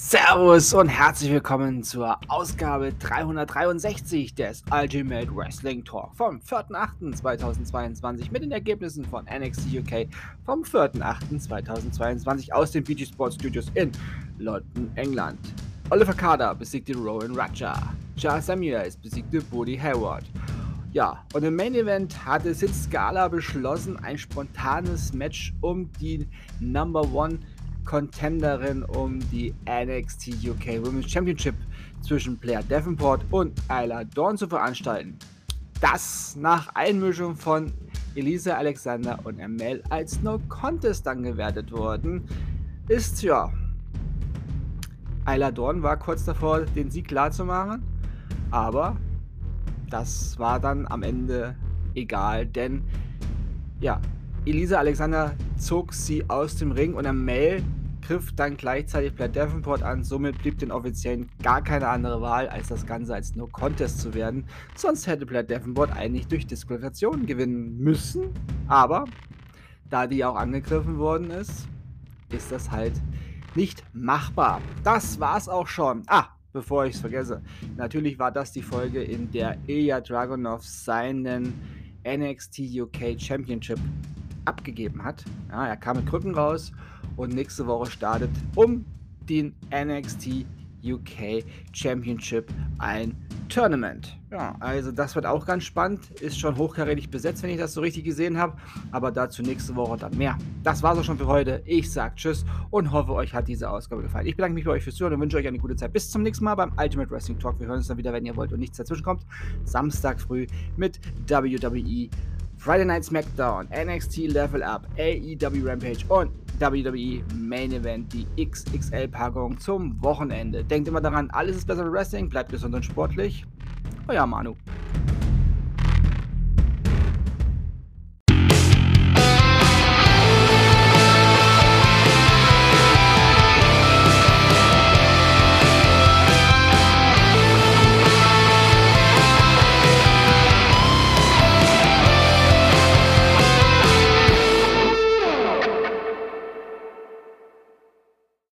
Servus und herzlich willkommen zur Ausgabe 363 des Ultimate Wrestling Talk vom 4.8.2022 mit den Ergebnissen von NXT UK vom 4.8.2022 aus den BG Sports Studios in London, England. Oliver Carter besiegte Rowan Raja. Charles Samuels besiegte Buddy Hayward. Ja, und im Main Event hatte Sid Scala beschlossen, ein spontanes Match um die Number One Contenderin um die NXT UK Women's Championship zwischen Blair Davenport und Isla Dawn zu veranstalten. Das nach Einmischung von Elisa Alexander und Amel als No Contest dann gewertet worden ist, ja. Isla Dawn war kurz davor, den Sieg klar zu machen, aber das war dann am Ende egal, denn ja, Elisa Alexander zog sie aus dem Ring und Amel griff dann gleichzeitig Blair Davenport an. Somit blieb den Offiziellen gar keine andere Wahl, als das Ganze als No Contest zu werden. Sonst hätte Blair Davenport eigentlich durch Disqualifikation gewinnen müssen. Aber da die auch angegriffen worden ist, ist das halt nicht machbar. Das war's auch schon. Ah, bevor ich es vergesse. Natürlich war das die Folge, in der Ilya Dragunov seinen NXT UK Championship abgegeben hat. Ja, er kam mit Krücken raus und nächste Woche startet um den NXT UK Championship ein Tournament. Ja, also das wird auch ganz spannend. Ist schon hochkarätig besetzt, wenn ich das so richtig gesehen habe. Aber dazu nächste Woche dann mehr. Das war's auch schon für heute. Ich sage Tschüss und hoffe, euch hat diese Ausgabe gefallen. Ich bedanke mich bei euch fürs Zuhören und wünsche euch eine gute Zeit. Bis zum nächsten Mal beim Ultimate Wrestling Talk. Wir hören uns dann wieder, wenn ihr wollt und nichts dazwischen kommt. Samstag früh mit WWE Friday Night SmackDown, NXT Level Up, AEW Rampage und WWE Main Event, die XXL-Packung zum Wochenende. Denkt immer daran, alles ist besser mit Wrestling, bleibt gesund und sportlich. Euer Manu.